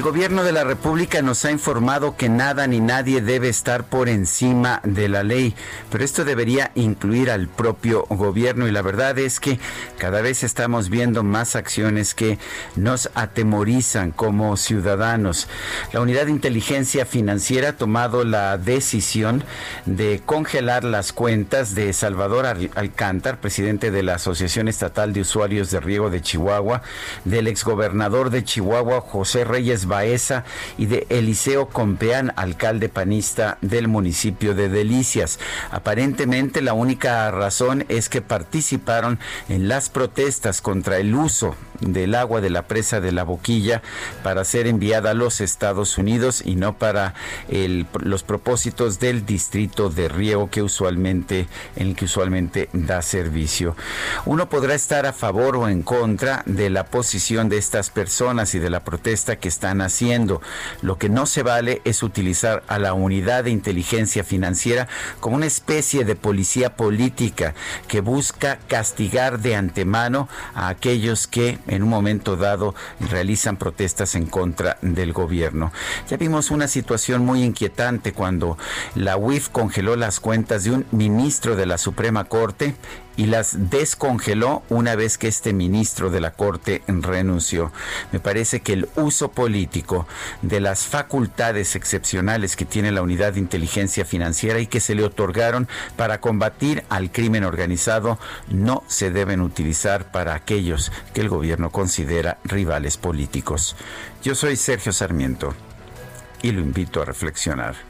El gobierno de la República nos ha informado que nada ni nadie debe estar por encima de la ley, pero esto debería incluir al propio gobierno y la verdad es que cada vez estamos viendo más acciones que nos atemorizan como ciudadanos. La Unidad de Inteligencia Financiera ha tomado la decisión de congelar las cuentas de Salvador Alcántar, presidente de la Asociación Estatal de Usuarios de Riego de Chihuahua, del exgobernador de Chihuahua, José Reyes Baeza y de Eliseo Compeán, alcalde panista del municipio de Delicias. Aparentemente la única razón es que participaron en las protestas contra el uso del agua de la presa de la boquilla para ser enviada a los Estados Unidos y no para los propósitos del distrito de riego que usualmente en el que usualmente da servicio. Uno podrá estar a favor o en contra de la posición de estas personas y de la protesta que están haciendo. Lo que no se vale es utilizar a la unidad de inteligencia financiera como una especie de policía política que busca castigar de antemano a aquellos que en un momento dado realizan protestas en contra del gobierno. Ya vimos una situación muy inquietante cuando la UIF congeló las cuentas de un ministro de la Suprema Corte y las descongeló una vez que este ministro de la Corte renunció. Me parece que el uso político de las facultades excepcionales que tiene la unidad de inteligencia financiera y que se le otorgaron para combatir al crimen organizado no se deben utilizar para aquellos que el gobierno considera rivales políticos. Yo soy Sergio Sarmiento y lo invito a reflexionar.